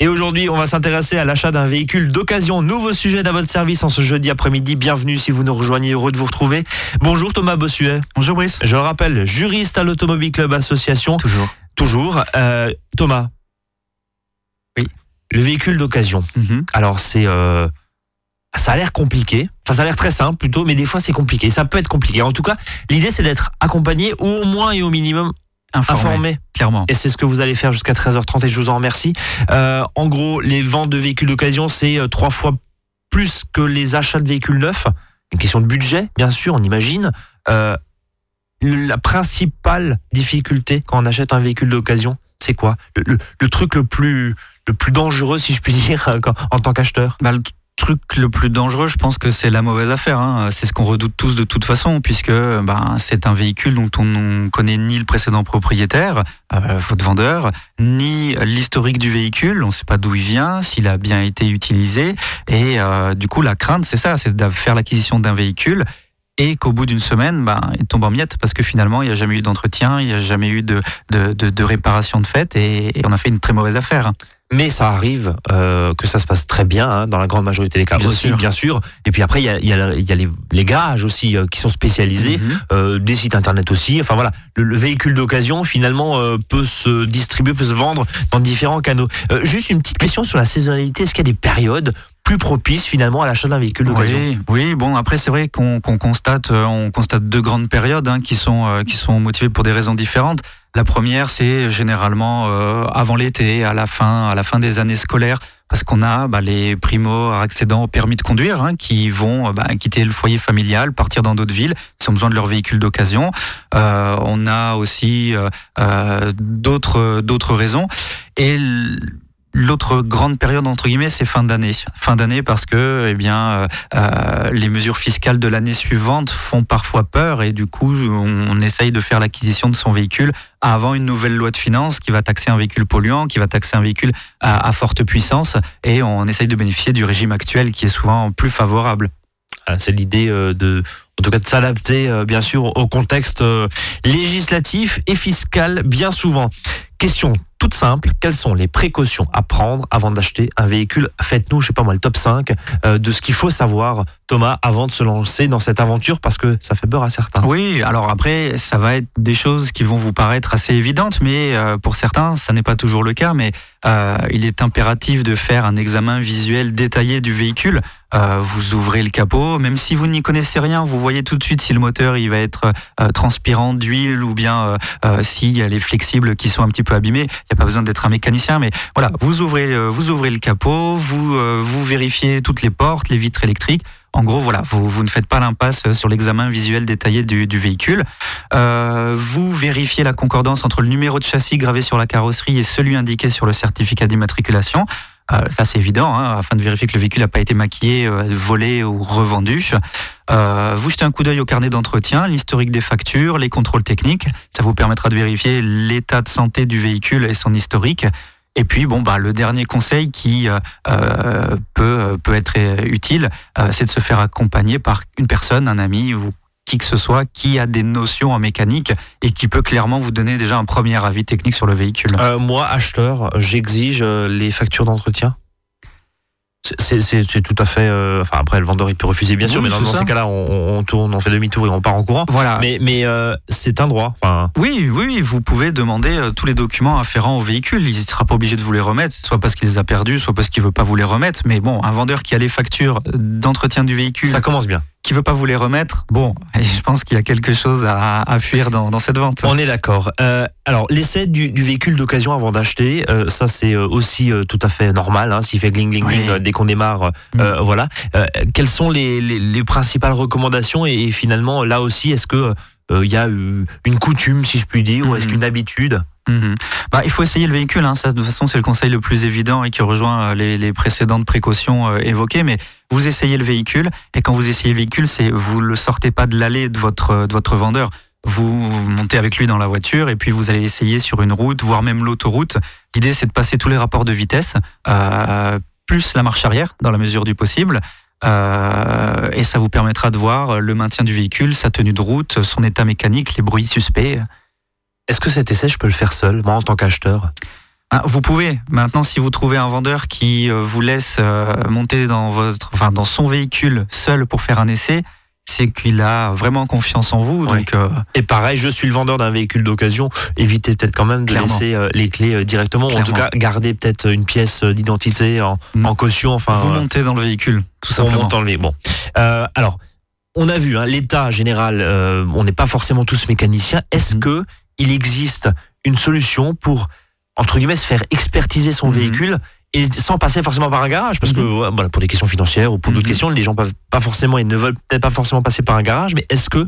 Et aujourd'hui, on va s'intéresser à l'achat d'un véhicule d'occasion. Nouveau sujet à votre service en ce jeudi après-midi. Bienvenue si vous nous rejoignez. Heureux de vous retrouver. Bonjour Thomas Bossuet. Bonjour Brice. Je le rappelle, juriste à l'Automobile Club Association. Toujours. Toujours. Euh, Thomas. Oui. Le véhicule d'occasion. Mhm. Alors c'est... euh, ça a l'air compliqué. Enfin, ça a l'air très simple plutôt, mais des fois c'est compliqué. Ça peut être compliqué. En tout cas, l'idée c'est d'être accompagné ou au moins et au minimum Informé, informé. clairement. Et c'est ce que vous allez faire jusqu'à 13h30 et je vous en remercie. Euh, en gros, les ventes de véhicules d'occasion, c'est euh, trois fois plus que les achats de véhicules neufs. Une question de budget, bien sûr, on imagine. Euh, la principale difficulté quand on achète un véhicule d'occasion, c'est quoi? Le, le- le truc le plus, le plus dangereux, si je puis dire, en tant qu'acheteur? Bah, le truc le plus dangereux, je pense que c'est la mauvaise affaire. hein. C'est ce qu'on redoute tous de toute façon, puisque ben, c'est un véhicule dont on ne connaît ni le précédent propriétaire, euh, votre vendeur, ni l'historique du véhicule. On ne sait pas d'où il vient, s'il a bien été utilisé. Et euh, du coup, la crainte, c'est ça, c'est de faire l'acquisition d'un véhicule et qu'au bout d'une semaine, ben, il tombe en miettes parce que finalement, il n'y a jamais eu d'entretien, il n'y a jamais eu de, de, de- de réparation de fait et, et on a fait une très mauvaise affaire. Mais ça arrive euh, que ça se passe très bien, hein, dans la grande majorité des cas Bien aussi, sûr. bien sûr. Et puis après, il y a, y a- y a les, les garages aussi euh, qui sont spécialisés. Mhm. euh, des sites internet aussi. Enfin voilà, le, le véhicule d'occasion finalement euh, peut se distribuer, peut se vendre dans différents canaux. Euh, juste une petite question sur la saisonnalité. Est-ce qu'il y a des périodes plus propices finalement à l'achat d'un véhicule d'occasion? Oui, oui, bon après c'est vrai qu'on qu'on constate, euh, on constate deux grandes périodes hein, qui sont euh, qui sont motivées pour des raisons différentes. La première c'est généralement euh, avant l'été, à la fin à la fin des années scolaires, parce qu'on a bah, les primo accédants au permis de conduire hein, qui vont euh, bah, quitter le foyer familial, partir dans d'autres villes, qui ont besoin de leur véhicule d'occasion. Euh, on a aussi euh, euh, d'autres d'autres raisons et L'autre grande période entre guillemets, c'est fin d'année. Fin d'année parce que, eh bien, euh, euh, les mesures fiscales de l'année suivante font parfois peur et du coup, on, essaye de faire l'acquisition de son véhicule avant une nouvelle loi de finances qui va taxer un véhicule polluant, qui va taxer un véhicule à, forte puissance et on essaye de bénéficier du régime actuel qui est souvent plus favorable. Ah, C'est l'idée euh, de, en tout cas, de s'adapter euh, bien sûr au contexte législatif et fiscal bien souvent. Question toute simple, quelles sont les précautions à prendre avant d'acheter un véhicule? Faites-nous, je sais pas moi, le top 5 euh, de ce qu'il faut savoir, Thomas, avant de se lancer dans cette aventure parce que ça fait peur à certains. Oui, alors après, ça va être des choses qui vont vous paraître assez évidentes, mais euh, pour certains, ça n'est pas toujours le cas. Mais euh, il est impératif de faire un examen visuel détaillé du véhicule. Vous ouvrez le capot, même si vous n'y connaissez rien, vous voyez tout de suite si le moteur il va être transpirant d'huile ou bien s'il y a les flexibles qui sont un petit peu abîmés. Il n'y a pas besoin d'être un mécanicien, mais voilà, vous ouvrez, euh, le capot, vous, euh, vous vérifiez toutes les portes, les vitres électriques. En gros, voilà, vous, ne faites pas l'impasse sur l'examen visuel détaillé du, du véhicule. Euh, vous vérifiez la concordance entre le numéro de châssis gravé sur la carrosserie et celui indiqué sur le certificat d'immatriculation. Euh, ça, c'est évident, hein, afin de vérifier que le véhicule n'a pas été maquillé, euh, volé ou revendu. Euh, vous jetez un coup d'œil au carnet d'entretien, l'historique des factures, les contrôles techniques. Ça vous permettra de vérifier l'état de santé du véhicule et son historique. Et puis, bon, bah, le dernier conseil qui euh, peut, peut être utile, c'est de se faire accompagner par une personne, un ami ou qui que ce soit qui a des notions en mécanique et qui peut clairement vous donner déjà un premier avis technique sur le véhicule. Euh, moi, acheteur, j'exige euh, les factures d'entretien. C'est- tout à fait. euh, enfin, après, le vendeur, il peut refuser, bien sûr, mais dans, ces cas-là, on, on tourne, on fait demi-tour et on part en courant. Voilà. Mais, mais euh, c'est un droit. Enfin, Oui, oui, vous pouvez demander euh, tous les documents afférents au véhicule. Il ne sera pas obligé de vous les remettre, soit parce qu'il les a perdus, soit parce qu'il veut pas vous les remettre. Mais bon, un vendeur qui a les factures d'entretien du véhicule, ça commence bien. Qui veut pas vous les remettre, bon, je pense qu'il y a quelque chose à, à fuir dans, dans cette vente. On est d'accord. Euh, alors, l'essai du, du véhicule d'occasion avant d'acheter, euh, ça c'est euh, aussi euh, tout à fait normal. Hein, S'il fait gling gling gling Oui. dès qu'on démarre, euh, voilà. Quelles sont les, les- les principales recommandations et, et finalement là aussi, est-ce que il y a une coutume, si je puis dire, ou est-ce Mhm. qu'une habitude? Mhm. Bah, il faut essayer le véhicule. Hein. Ça, de toute façon, c'est le conseil le plus évident et qui rejoint euh, les, les précédentes précautions euh, évoquées. Mais vous essayez le véhicule et quand vous essayez le véhicule, c'est vous le sortez pas de l'allée de votre de votre vendeur. Vous montez avec lui dans la voiture et puis vous allez essayer sur une route, voire même l'autoroute. L'idée, c'est de passer tous les rapports de vitesse, euh, plus la marche arrière dans la mesure du possible. Euh, et ça vous permettra de voir le maintien du véhicule, sa tenue de route, son état mécanique, les bruits suspects. Est-ce que cet essai, je peux le faire seul, moi en tant qu'acheteur? Ah, vous pouvez. Maintenant, si vous trouvez un vendeur qui euh, vous laisse euh, monter dans votre, enfin, dans son véhicule seul pour faire un essai, c'est qu'il a vraiment confiance en vous. Donc, euh, Et pareil, je suis le vendeur d'un véhicule d'occasion. Évitez peut-être quand même de Clairement. laisser euh, les clés euh, directement. Ou en tout cas, Clairement. gardez peut-être une pièce d'identité en, Mm. en caution. Enfin, vous montez dans le véhicule, tout on simplement. monte dans le vé- Bon. Alors, on a vu, hein, l'état général, on n'est pas forcément tous mécaniciens. Est-ce Mhm. que il existe une solution pour, entre guillemets, se faire expertiser son Mhm. véhicule et sans passer forcément par un garage Parce que, Mhm. voilà, pour des questions financières ou pour d'autres Mhm. questions, les gens peuvent pas forcément et ne veulent peut-être pas forcément passer par un garage. Mais est-ce que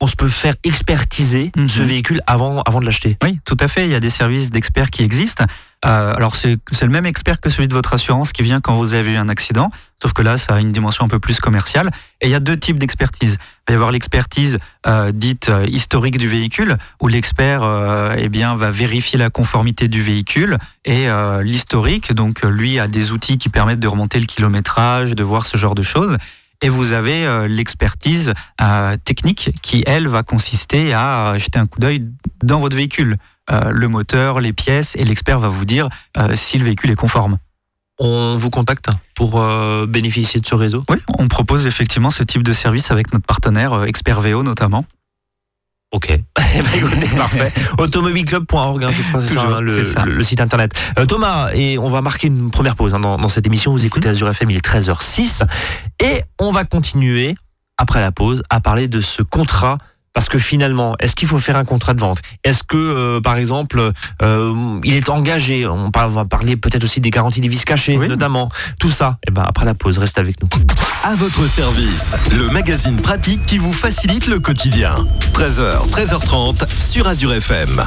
on se peut faire expertiser ce véhicule avant, avant de l'acheter? Oui, tout à fait. Il y a des services d'experts qui existent. Euh, alors, c'est le même expert que celui de votre assurance qui vient quand vous avez eu un accident, sauf que là, ça a une dimension un peu plus commerciale. Et il y a deux types d'expertise. Il va y avoir l'expertise euh, dite euh, historique du véhicule, où l'expert euh, eh bien, va vérifier la conformité du véhicule et euh, l'historique. Donc, euh, lui a des outils qui permettent de remonter le kilométrage, de voir ce genre de choses. Et vous avez l'expertise technique qui, elle, va consister à jeter un coup d'œil dans votre véhicule. Le moteur, les pièces, et l'expert va vous dire si le véhicule est conforme. On vous contacte pour euh, bénéficier de ce réseau? Oui, on propose effectivement ce type de service avec notre partenaire, euh, Expert VO notamment. Ok. Eh ben, écoutez, parfait. Automobileclub.org, hein, c'est quoi, c'est ça, hein, le, ça. le- le site internet. Euh, Thomas, et on va marquer une première pause hein, dans, dans cette émission. Vous Mhm. écoutez Azure FM, il est 13h06. Et on va continuer, après la pause, à parler de ce contrat. Parce que finalement, est-ce qu'il faut faire un contrat de vente? Est-ce que, euh, par exemple, euh, il est engagé? On va parler peut-être aussi des garanties des vis cachées, Oui. notamment. Tout ça, et ben après la pause, reste avec nous. À votre service, le magazine pratique qui vous facilite le quotidien. 13h, 13h30 sur Azure FM.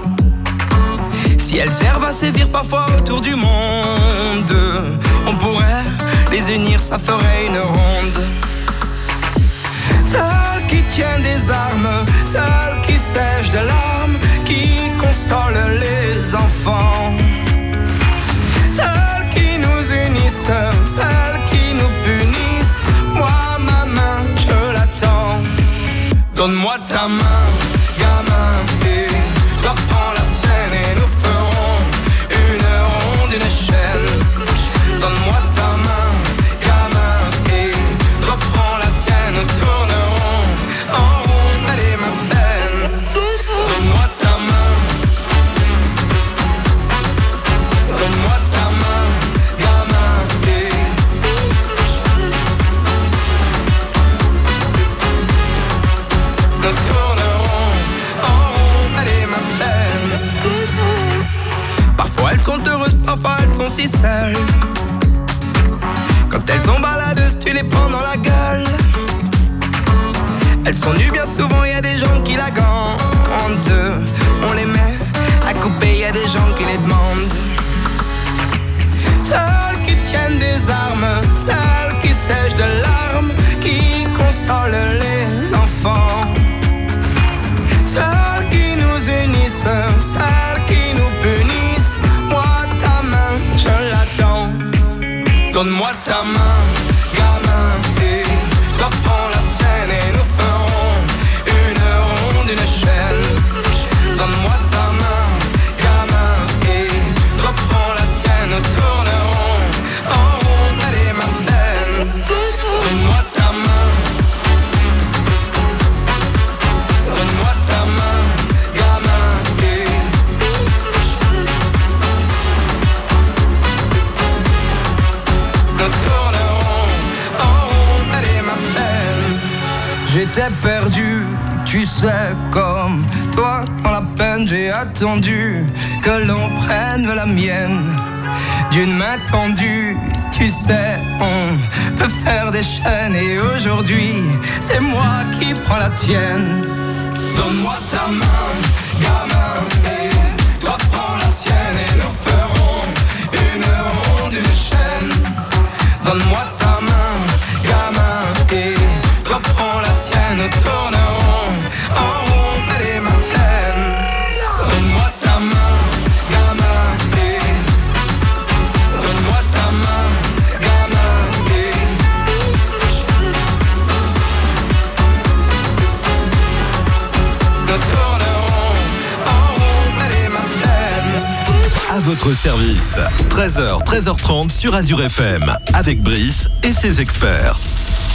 Si elles servent à sévir parfois autour du monde, on pourrait les unir, ça ferait une ronde. Celles qui tiennent des armes, celles qui sèchent de larmes, qui consolent les enfants. Celles qui nous unissent, celles qui nous punissent. Moi, ma main, je l'attends. Donne-moi ta main, gamin, et reprends la que l'on prenne la mienne d'une main tendue. tu sais, on peut faire des chaînes et aujourd'hui, c'est moi qui prends la tienne. Donne-moi ta main, 13h, 13h30 sur Azure FM. Avec Brice et ses experts.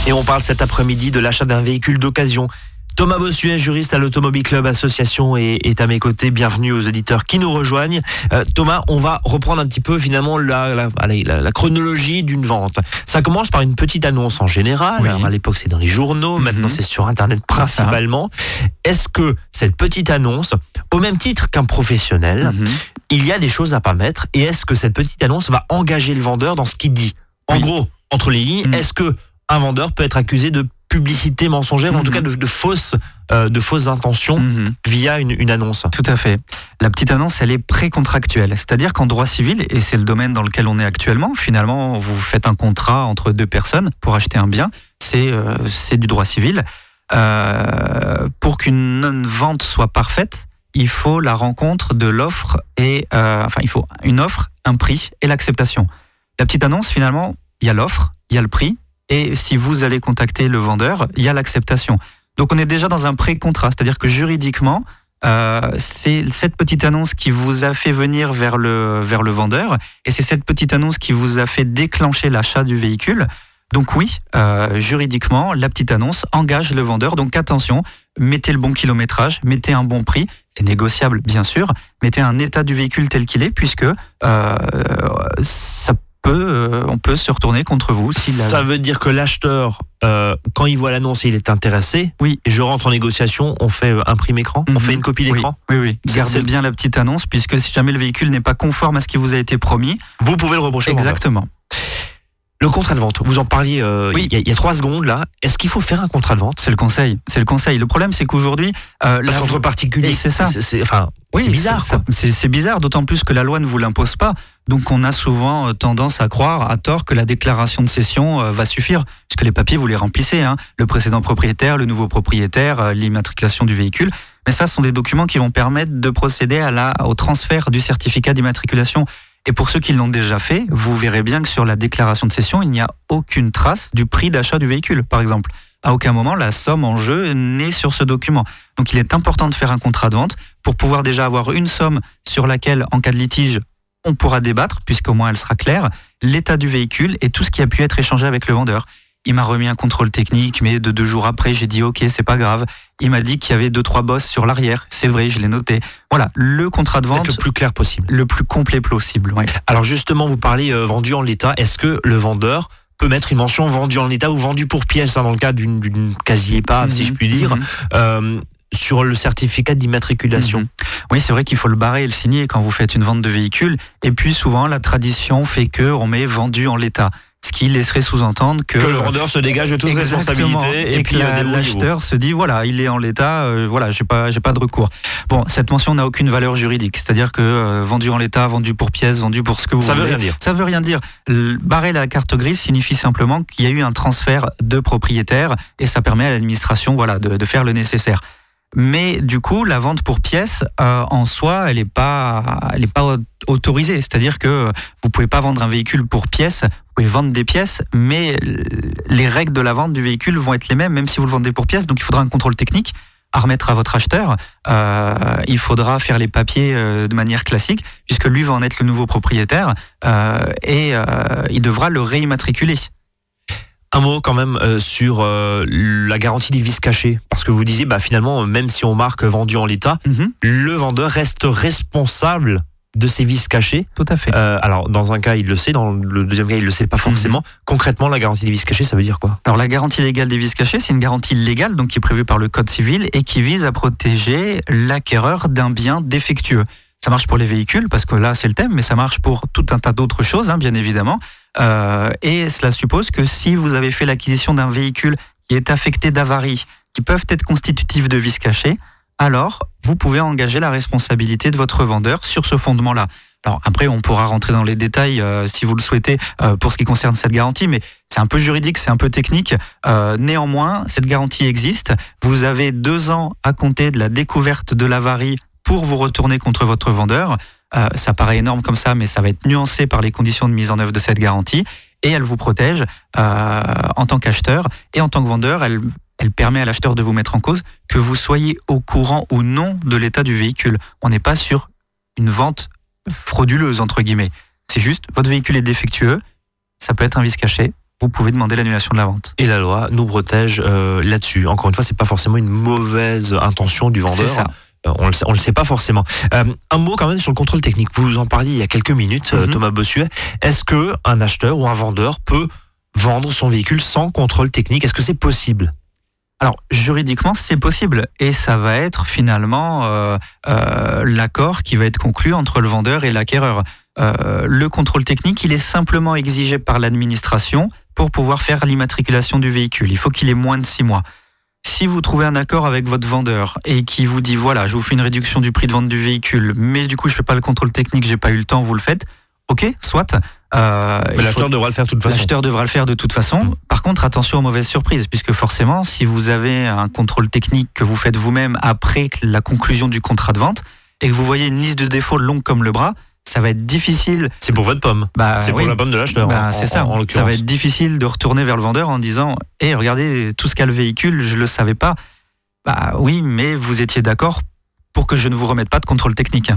Et on parle cet après-midi de l'achat d'un véhicule d'occasion. Thomas Bossuet, juriste à l'Automobile Club Association, est, est à mes côtés. Bienvenue aux auditeurs qui nous rejoignent. Euh, Thomas, on va reprendre un petit peu finalement la, la, allez, la- la chronologie d'une vente. Ça commence par une petite annonce en général. Oui. Alors, à l'époque, c'est dans les journaux. Mhm. Maintenant, c'est sur Internet principalement. Est-ce que cette petite annonce, au même titre qu'un professionnel, Mhm. il y a des choses à pas mettre Et est-ce que cette petite annonce va engager le vendeur dans ce qu'il dit? En Oui. gros, entre les lignes, Mhm. est-ce que un vendeur peut être accusé de publicité mensongère, ou en tout Mhm. cas de, de fausses, euh, de fausses intentions Mhm. via une, une annonce Tout à fait. La petite annonce, elle est précontractuelle. C'est-à-dire qu'en droit civil, et c'est le domaine dans lequel on est actuellement, finalement, vous faites un contrat entre deux personnes pour acheter un bien. C'est euh, du droit civil. Euh, pour qu'une vente soit parfaite, il faut la rencontre de l'offre et enfin il faut une offre, un prix et l'acceptation. La petite annonce, finalement, il y a l'offre, il y a le prix, et si vous allez contacter le vendeur, il y a l'acceptation. Donc on est déjà dans un pré-contrat, c'est-à-dire que juridiquement, euh, c'est cette petite annonce qui vous a fait venir vers le, vers le vendeur et c'est cette petite annonce qui vous a fait déclencher l'achat du véhicule. Donc oui, euh, juridiquement, la petite annonce engage le vendeur. Donc attention, mettez le bon kilométrage, mettez un bon prix, c'est négociable bien sûr, mettez un état du véhicule tel qu'il est puisque euh, ça peut, euh, on peut se retourner contre vous. Si la- Ça veut dire que l'acheteur, euh, quand il voit l'annonce et il est intéressé, Oui. et je rentre en négociation, on fait euh, un prime écran, on Mhm. fait une copie Oui, d'écran. oui, oui. Gardez c'est- bien la petite annonce puisque si jamais le véhicule n'est pas conforme à ce qui vous a été promis, Vous pouvez le reprocher. exactement. Le contrat de vente, vous en parliez euh, Oui. il y, a- trois secondes là. Est-ce qu'il faut faire un contrat de vente? C'est le conseil. C'est le conseil. Le problème, c'est qu'aujourd'hui, euh, Parce la- qu'entre particuliers, c'est ça. c'est enfin, Oui, c'est bizarre. C'est bizarre, d'autant plus que la loi ne vous l'impose pas. Donc on a souvent euh, tendance à croire, à tort, que la déclaration de cession euh, va suffire, puisque les papiers, vous les remplissez. Hein. Le précédent propriétaire, le nouveau propriétaire, l'immatriculation du véhicule. Mais ça, ce sont des documents qui vont permettre de procéder à la, au transfert du certificat d'immatriculation. Et pour ceux qui l'ont déjà fait, vous verrez bien que sur la déclaration de cession, il n'y a aucune trace du prix d'achat du véhicule, par exemple. À aucun moment, la somme en jeu n'est sur ce document. Donc il est important de faire un contrat de vente pour pouvoir déjà avoir une somme sur laquelle, en cas de litige, on pourra débattre, puisqu'au moins elle sera claire, l'état du véhicule et tout ce qui a pu être échangé avec le vendeur. Il m'a remis un contrôle technique, mais de deux jours après, j'ai dit ok, c'est pas grave. Il m'a dit qu'il y avait deux trois bosses sur l'arrière. C'est vrai, je l'ai noté. Voilà, le contrat de vente le plus clair possible. le plus complet possible. ouais. Alors justement, vous parlez euh, vendu en l'état. Est-ce que le vendeur peut mettre une mention vendu en l'état ou vendu pour pièce hein, dans le cas d'une- d'une quasi-épave, si je puis dire, Mhm. euh, sur le certificat d'immatriculation Mhm. Oui, c'est vrai qu'il faut le barrer et le signer quand vous faites une vente de véhicule. Et puis souvent, la tradition fait que on met vendu en l'état, ce qui laisserait sous-entendre que, que le vendeur se dégage de toute responsabilité et, et, puis euh, l'acheteur se dit voilà il est en l'état euh, voilà j'ai pas j'ai pas de recours. Bon cette mention n'a aucune valeur juridique. C'est-à-dire que euh, vendu en l'état vendu pour pièce vendu pour ce que vous Ça veut voulez. rien dire. ça veut rien dire. Barrer la carte grise signifie simplement qu'il y a eu un transfert de propriétaire et ça permet à l'administration voilà de, de faire le nécessaire mais du coup, la vente pour pièces, euh, en soi, elle n'est pas, elle est pas autorisée. C'est-à-dire que vous pouvez pas vendre un véhicule pour pièces, vous pouvez vendre des pièces, mais les règles de la vente du véhicule vont être les mêmes, même si vous le vendez pour pièces. Donc il faudra un contrôle technique à remettre à votre acheteur. Euh, il faudra faire les papiers euh, de manière classique, puisque lui va en être le nouveau propriétaire, euh, et euh, il devra le réimmatriculer. Un mot quand même euh, sur euh, la garantie des vices cachés. Parce que vous disiez, bah, finalement, euh, même si on marque vendu en l'état, le vendeur reste responsable de ses vices cachés. Tout à fait. Euh, alors, dans un cas, il le sait, dans le deuxième cas, il le sait pas forcément. Concrètement, la garantie des vices cachés, ça veut dire quoi? Alors la garantie légale des vices cachés, c'est une garantie légale donc qui est prévue par le Code civil et qui vise à protéger l'acquéreur d'un bien défectueux. Ça marche pour les véhicules parce que là c'est le thème, mais ça marche pour tout un tas d'autres choses, hein, bien évidemment. Euh, et cela suppose que si vous avez fait l'acquisition d'un véhicule qui est affecté d'avaries qui peuvent être constitutives de vices cachés, alors vous pouvez engager la responsabilité de votre vendeur sur ce fondement-là. Alors après, on pourra rentrer dans les détails euh, si vous le souhaitez euh, pour ce qui concerne cette garantie, mais c'est un peu juridique, c'est un peu technique. Euh, néanmoins, cette garantie existe. Vous avez deux ans à compter de la découverte de l'avarie pour vous retourner contre votre vendeur. Euh, ça paraît énorme comme ça, mais ça va être nuancé par les conditions de mise en œuvre de cette garantie. Et elle vous protège euh, en tant qu'acheteur et en tant que vendeur. Elle, elle permet à l'acheteur de vous mettre en cause que vous soyez au courant ou non de l'état du véhicule. On n'est pas sur une vente frauduleuse, entre guillemets. C'est juste, votre véhicule est défectueux, ça peut être un vice caché, vous pouvez demander l'annulation de la vente. Et la loi nous protège euh, là-dessus. Encore une fois, c'est pas forcément une mauvaise intention du vendeur. C'est ça. Euh, on le sait, on le sait pas forcément. Euh, un mot quand même sur le contrôle technique. Vous en parliez il y a quelques minutes, euh, Mhm. Thomas Bossuet. Est-ce que un acheteur ou un vendeur peut vendre son véhicule sans contrôle technique? Est-ce que c'est possible? Alors, juridiquement, c'est possible. Et ça va être finalement euh, euh, l'accord qui va être conclu entre le vendeur et l'acquéreur. Euh, le contrôle technique, il est simplement exigé par l'administration pour pouvoir faire l'immatriculation du véhicule. Il faut qu'il ait moins de six mois. Si vous trouvez un accord avec votre vendeur et qui vous dit voilà, je vous fais une réduction du prix de vente du véhicule, mais du coup je fais pas le contrôle technique, j'ai pas eu le temps, vous le faites. Ok, soit. Euh, Mais faut- l'acheteur devra le faire de toute façon. L'acheteur devra le faire de toute façon. Mm. Par contre, attention aux mauvaises surprises, puisque forcément, si vous avez un contrôle technique que vous faites vous-même après la conclusion du contrat de vente et que vous voyez une liste de défauts longue comme le bras, ça va être difficile. C'est pour votre pomme. Bah, c'est oui. pour la pomme de l'acheteur. Bah, en- c'est en- ça. En, ça va être difficile de retourner vers le vendeur en disant Hé, regardez, tout ce qu'a le véhicule, je le savais pas. Bah oui, mais vous étiez d'accord pour que je ne vous remette pas de contrôle technique.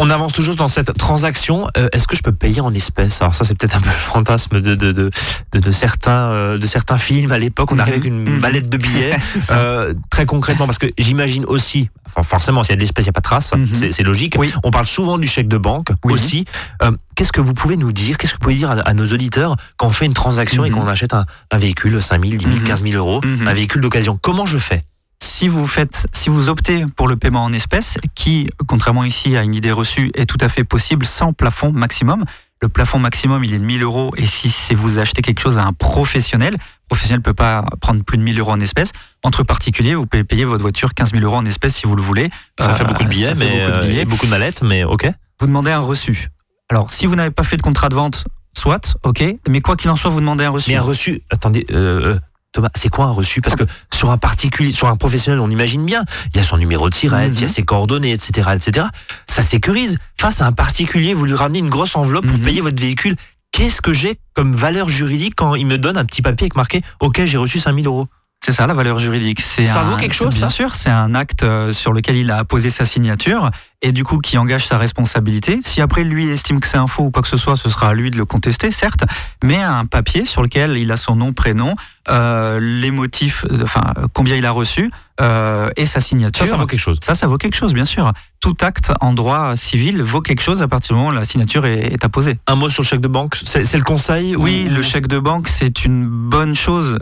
On avance toujours dans cette transaction. Euh, Est-ce que je peux payer en espèces? Alors ça, c'est peut-être un peu le fantasme de, de, de, de, de certains, euh, de certains films. À l'époque, on arrive avec une Mhm. mallette de billets. Euh, très concrètement, parce que j'imagine aussi, enfin, forcément, s'il y a de l'espèce, il n'y a pas de trace, Mhm. c'est c'est logique. Oui. On parle souvent du chèque de banque Oui. aussi. Euh, Qu'est-ce que vous pouvez nous dire? Qu'est-ce que vous pouvez dire à, à nos auditeurs quand on fait une transaction et Mhm. qu'on achète un, un véhicule, 5 000, 10 000, Mhm. 15 000 euros, Mhm. un véhicule d'occasion? Comment je fais? Si vous faites, si vous optez pour le paiement en espèces, qui, contrairement ici à une idée reçue, est tout à fait possible sans plafond maximum. Le plafond maximum, il est de 1000 euros. Et si c'est vous achetez quelque chose à un professionnel, le professionnel ne peut pas prendre plus de 1000 euros en espèces. Entre particuliers, vous pouvez payer votre voiture 15 000 euros en espèces si vous le voulez. Ça Euh, fait beaucoup de billets, ça fait mais beaucoup de euh, billets. et beaucoup de mallettes, mais ok. Vous demandez un reçu. Alors, si vous n'avez pas fait de contrat de vente, soit, ok. Mais quoi qu'il en soit, vous demandez un reçu. Mais un reçu, attendez, euh, euh, Thomas, c'est quoi un reçu? Parce que sur un particulier, sur un professionnel, on imagine bien, il y a son numéro de tirette, il y a Mhm. ses coordonnées, etc., etc. Ça sécurise. Face à un particulier, vous lui ramenez une grosse enveloppe pour Mhm. payer votre véhicule. Qu'est-ce que j'ai comme valeur juridique quand il me donne un petit papier avec marqué OK, j'ai reçu 5000 euros C'est ça la valeur juridique. C'est Ça un- vaut quelque chose, Bien ça sûr, c'est un acte euh, sur lequel il a posé sa signature et du coup qui engage sa responsabilité. Si après lui estime que c'est un faux ou quoi que ce soit, ce sera à lui de le contester, certes, mais un papier sur lequel il a son nom, prénom, euh, les motifs, euh, enfin combien il a reçu euh, et sa signature. Ça, ça vaut quelque chose. Ça, ça vaut quelque chose, bien sûr. Tout acte en droit civil vaut quelque chose à partir du moment où la signature est, est apposée. Un mot sur le chèque de banque, c'est c'est le conseil Oui, ou- le chèque de banque, c'est une bonne chose.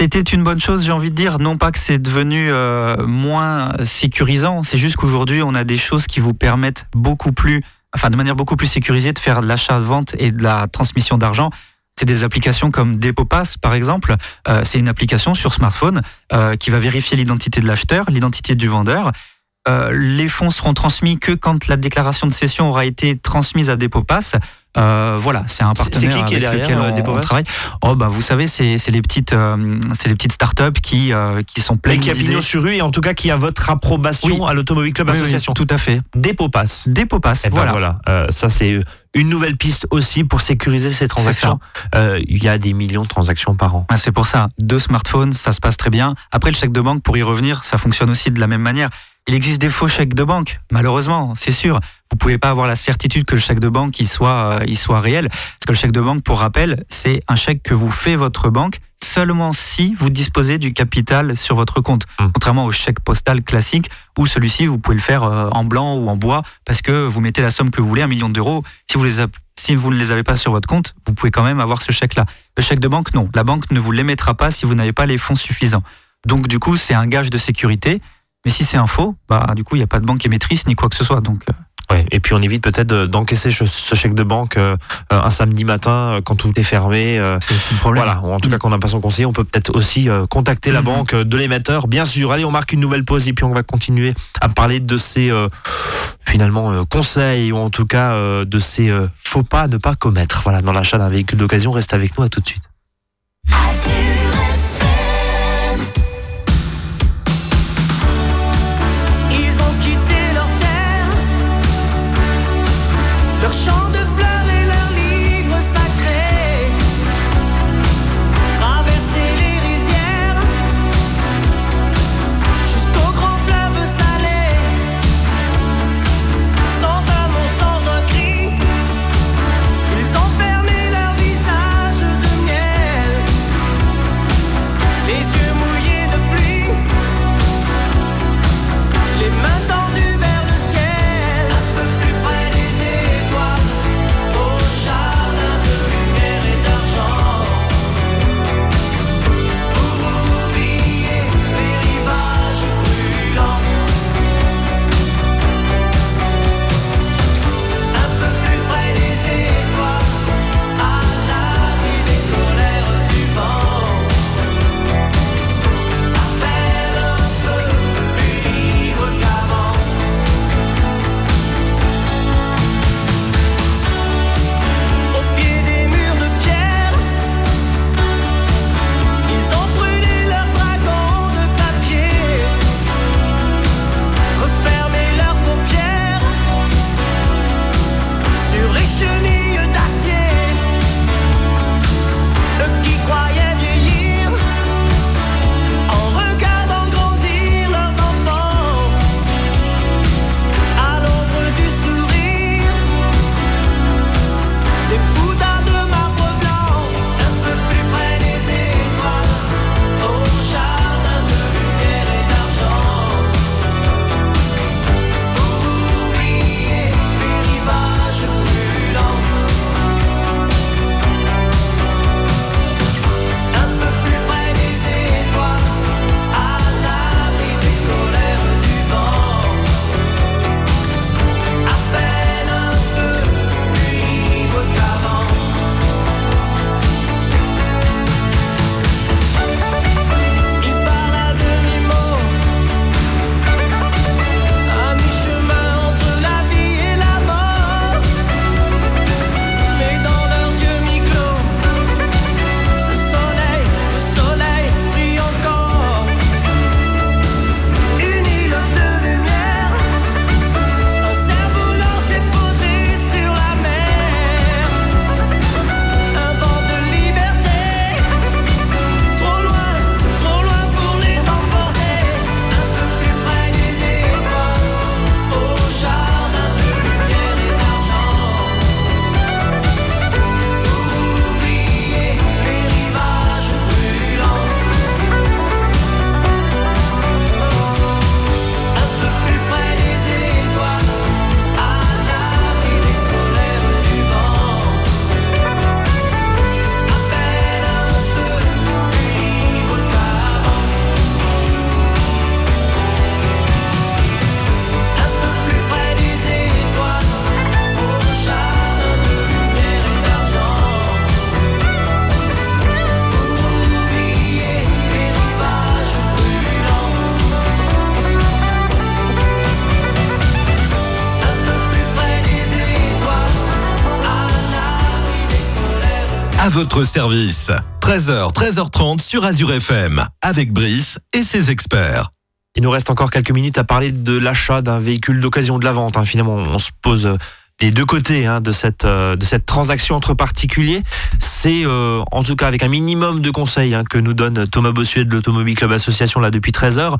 C'était une bonne chose, j'ai envie de dire. Non pas que c'est devenu euh, moins sécurisant, c'est juste qu'aujourd'hui, on a des choses qui vous permettent beaucoup plus, enfin de manière beaucoup plus sécurisée, de faire de l'achat-vente et de la transmission d'argent. C'est des applications comme DepoPass, par exemple. Euh, c'est une application sur smartphone euh, qui va vérifier l'identité de l'acheteur, l'identité du vendeur. Les fonds seront transmis que quand la déclaration de cession aura été transmise à DepoPass. Euh, voilà, c'est un partenaire qui qui est avec derrière, lequel euh, on- travaille. Oh bah vous savez, c'est les petites, euh, c'est les petites startups qui euh, qui sont pleines qui a d'idées. pignon sur rue et en tout cas qui a votre approbation Oui. à l'Automobile Club Oui, oui, Association. tout à fait. Dépôt passe. DepoPass, Eh ben voilà. voilà, Euh, ça c'est une nouvelle piste aussi pour sécuriser ces transactions. Euh, Il y a des millions de transactions par an. Ah, C'est pour ça, deux smartphones, ça se passe très bien. Après, le chèque de banque, pour y revenir, ça fonctionne aussi de la même manière. Il existe des faux chèques de banque, malheureusement, c'est sûr. Vous pouvez pas avoir la certitude que le chèque de banque il soit, euh, il soit réel. Parce que le chèque de banque, pour rappel, c'est un chèque que vous fait votre banque seulement si vous disposez du capital sur votre compte. Mm. Contrairement au chèque postal classique, où celui-ci, vous pouvez le faire euh, en blanc ou en bois, parce que vous mettez la somme que vous voulez, un million d'euros. Si vous les a- si vous ne les avez pas sur votre compte, vous pouvez quand même avoir ce chèque-là. Le chèque de banque, non. La banque ne vous l'émettra pas si vous n'avez pas les fonds suffisants. Donc, du coup, c'est un gage de sécurité. Mais si c'est un faux, bah, du coup, il n'y a pas de banque émettrice ni quoi que ce soit. Donc, euh, Ouais, et puis on évite peut-être de- d'encaisser ce, chèque de banque euh, euh, un samedi matin quand tout est fermé. C'est le problème. Voilà, ou en tout cas qu'on n'a pas son conseiller, on peut peut-être aussi euh, contacter la Mhm. banque de l'émetteur, bien sûr. Allez, on marque une nouvelle pause et puis on va continuer à parler de ces euh, finalement euh, conseils ou en tout cas euh, de ces euh, faux pas à ne pas commettre. Voilà, dans l'achat d'un véhicule d'occasion, reste avec nous à tout de suite. Leur champ de votre service. 13h, 13h30 sur Azure FM. Avec Brice et ses experts. Il nous reste encore quelques minutes à parler de l'achat d'un véhicule d'occasion de la vente. hein. Finalement, on se pose euh, des deux côtés hein, de, cette, euh, de cette transaction entre particuliers. C'est euh, en tout cas avec un minimum de conseils hein, que nous donne Thomas Bossuet de l'Automobile Club Association là depuis 13 heures.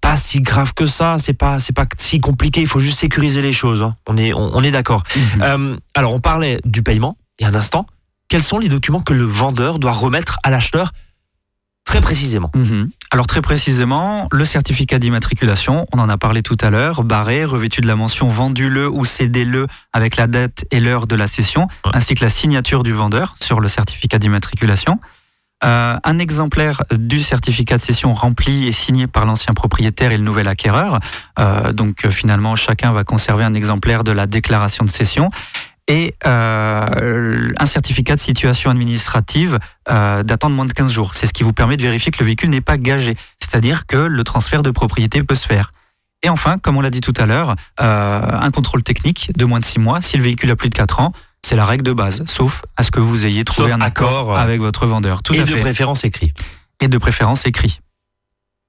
Pas si grave que ça, c'est pas c'est pas si compliqué. Il faut juste sécuriser les choses. hein. On est on, on est d'accord. Euh, alors on parlait du paiement il y a un instant. Quels sont les documents que le vendeur doit remettre à l'acheteur très précisément? Mhm. Alors très précisément, le certificat d'immatriculation, on en a parlé tout à l'heure, barré, revêtu de la mention vendu-le ou cédé-le avec la date et l'heure de la cession, Ouais. ainsi que la signature du vendeur sur le certificat d'immatriculation. Euh, un exemplaire du certificat de cession rempli et signé par l'ancien propriétaire et le nouvel acquéreur. Euh, donc euh, finalement, chacun va conserver un exemplaire de la déclaration de cession et euh, un certificat de situation administrative euh, datant de moins de 15 jours. C'est ce qui vous permet de vérifier que le véhicule n'est pas gagé, c'est-à-dire que le transfert de propriété peut se faire. Et enfin, comme on l'a dit tout à l'heure, euh, un contrôle technique de moins de 6 mois. Si le véhicule a plus de 4 ans, c'est la règle de base, sauf à ce que vous ayez trouvé Sauf un accord, accord, euh, avec votre vendeur. Tout et à de fait. préférence écrit. Et de préférence écrit.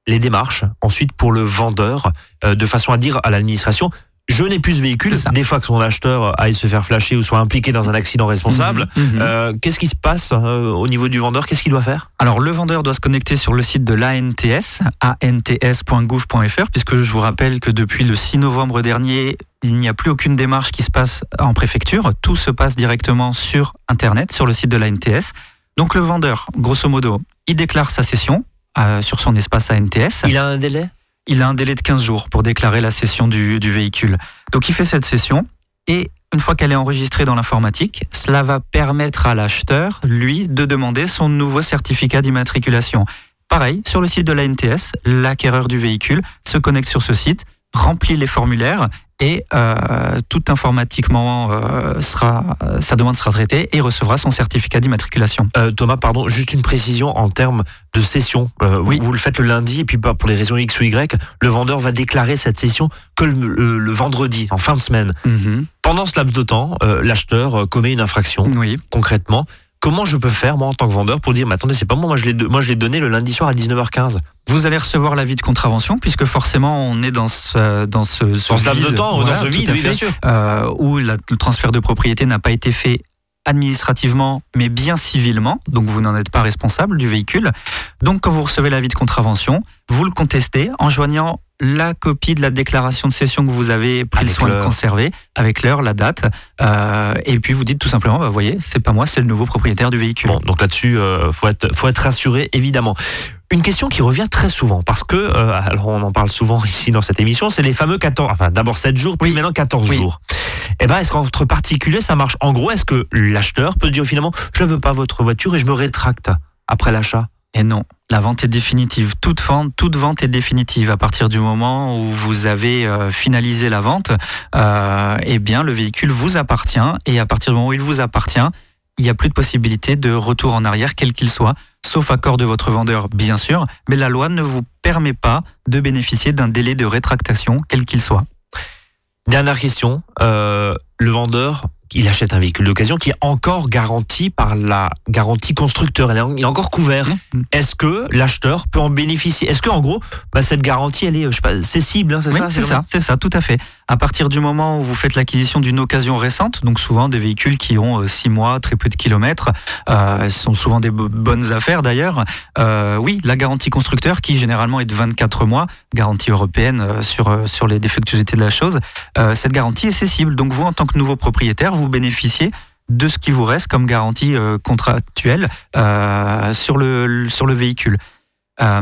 Les démarches, ensuite pour le vendeur, de façon à dire à l'administration, je n'ai plus ce véhicule. Des fois que son acheteur aille se faire flasher ou soit impliqué dans un accident responsable. Mhm, mhm. Euh, Qu'est-ce qui se passe euh, au niveau du vendeur? Qu'est-ce qu'il doit faire? Alors, le vendeur doit se connecter sur le site de l'ANTS, ants.gouv.fr, puisque je vous rappelle que depuis le 6 novembre dernier, il n'y a plus aucune démarche qui se passe en préfecture. Tout se passe directement sur Internet, sur le site de l'ANTS. Donc, le vendeur, grosso modo, il déclare sa cession euh, sur son espace ANTS. Il a un délai? Il a un délai de 15 jours pour déclarer la cession du, véhicule. Donc il fait cette cession et une fois qu'elle est enregistrée dans l'informatique, cela va permettre à l'acheteur, lui, de demander son nouveau certificat d'immatriculation. Pareil, sur le site de la NTS, l'acquéreur du véhicule se connecte sur ce site, remplit les formulaires et euh, tout informatiquement euh, sera, euh, sa demande sera traitée et recevra son certificat d'immatriculation. Euh, Thomas, pardon, juste une précision en termes de session. Euh, vous- Oui. vous, le faites le lundi et puis bah, pour les raisons X ou Y, le vendeur va déclarer cette session que le, vendredi, en fin de semaine. Pendant ce laps de temps, l'acheteur commet une infraction. Oui. Concrètement, comment je peux faire moi en tant que vendeur pour dire, mais attendez, c'est pas moi, moi je l'ai do- moi je l'ai donné le lundi soir à 19h15. Vous allez recevoir l'avis de contravention puisque forcément on est dans ce, dans ce, Dans ce laps de vide. temps, Voilà, dans ce vide, à oui, fait. bien sûr. euh, où la- le transfert de propriété n'a pas été fait administrativement, mais bien civilement, donc vous n'en êtes pas responsable du véhicule. Donc quand vous recevez l'avis de contravention, vous le contestez en joignant la copie de la déclaration de cession que vous avez pris Avec le soin de conserver, avec l'heure, la date, euh, et puis vous dites tout simplement, bah, vous voyez, c'est pas moi, c'est le nouveau propriétaire du véhicule. Bon, donc là-dessus, euh, faut être, faut être rassuré, évidemment. Une question qui revient très souvent, parce que, euh, alors on en parle souvent ici dans cette émission, c'est les fameux 14, enfin d'abord 7 jours, puis Oui. maintenant 14 Oui. jours. Eh ben, est-ce qu'entre particuliers, ça marche? En gros, est-ce que l'acheteur peut dire finalement, je ne veux pas votre voiture et je me rétracte après l'achat? Et non, la vente est définitive. Toute vente, est définitive. À partir du moment où vous avez euh, finalisé la vente, euh, eh bien le véhicule vous appartient. Et à partir du moment où il vous appartient, il n'y a plus de possibilité de retour en arrière, quel qu'il soit, sauf accord de votre vendeur, bien sûr. Mais la loi ne vous permet pas de bénéficier d'un délai de rétractation, quel qu'il soit. Dernière question, euh, le vendeur, il achète un véhicule d'occasion qui est encore garanti par la garantie constructeur, il est encore couvert. Mmh. Est-ce que l'acheteur peut en bénéficier? Est-ce que en gros, bah, cette garantie, elle est, je sais pas, cessible, hein, c'est Oui, ça c'est ça, c'est ça, tout à fait. À partir du moment où vous faites l'acquisition d'une occasion récente, donc souvent des véhicules qui ont 6 mois, très peu de kilomètres, euh, ce sont souvent des bo- bonnes affaires d'ailleurs. Euh, oui, la garantie constructeur qui généralement est de 24 mois, garantie européenne euh, sur, euh, les défectuosités de la chose, euh, cette garantie est cessible. Donc vous, en tant que nouveau propriétaire, vous bénéficiez de ce qui vous reste comme garantie euh, contractuelle euh, sur, le, véhicule. Euh,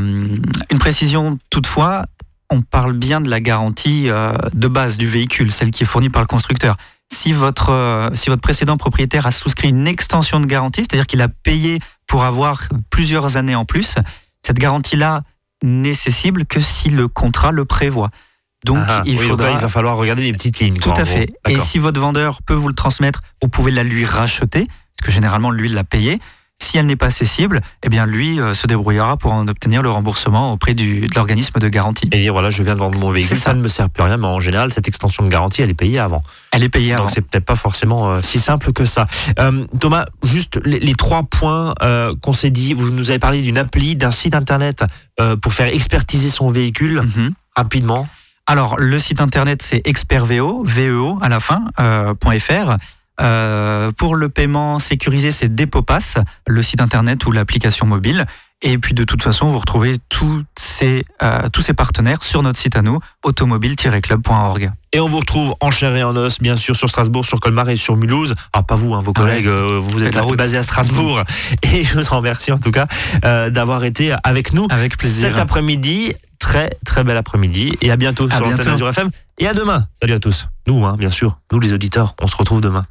une précision toutefois, on parle bien de la garantie euh, de base du véhicule, celle qui est fournie par le constructeur. Si votre, euh, si votre précédent propriétaire a souscrit une extension de garantie, c'est-à-dire qu'il a payé pour avoir plusieurs années en plus, cette garantie-là n'est cessible que si le contrat le prévoit. Donc Ah, il oui, donc faudra... là, il va falloir regarder les petites lignes. Tout quoi, à fait. Et si votre vendeur peut vous le transmettre, vous pouvez la lui racheter, parce que généralement, lui, il l'a payé. Si elle n'est pas cessible, eh bien, lui euh, se débrouillera pour en obtenir le remboursement auprès du, de l'organisme de garantie. Et dire voilà, je viens de vendre mon véhicule, ça. ça. ne me sert plus à rien, mais en général, cette extension de garantie, elle est payée avant. Elle est payée avant. Donc c'est peut-être pas forcément euh, si simple que ça. Euh, Thomas, juste les, les trois points qu'on s'est dit. Vous nous avez parlé d'une appli, d'un site internet pour faire expertiser son véhicule Mhm. rapidement. Alors, le site internet, c'est expertveo, VEO à la fin, point .fr. Euh, pour le paiement sécurisé, c'est Depopass, le site internet ou l'application mobile. Et puis, de toute façon, vous retrouvez tous ces, euh, tous ces partenaires sur notre site à nous, automobile-club.org. Et on vous retrouve en chair et en os, bien sûr, sur Strasbourg, sur Colmar et sur Mulhouse. Ah, pas vous, hein, vos Ah ouais, collègues, euh, vous êtes route. basés à Strasbourg. Et je vous remercie en tout cas euh, d'avoir été avec nous Avec plaisir. cet après-midi. Très, très bel après-midi. Et à bientôt À sur l'antenne. Azure FM. Et à demain. Salut à tous. Nous, hein, bien sûr, nous les auditeurs, on se retrouve demain.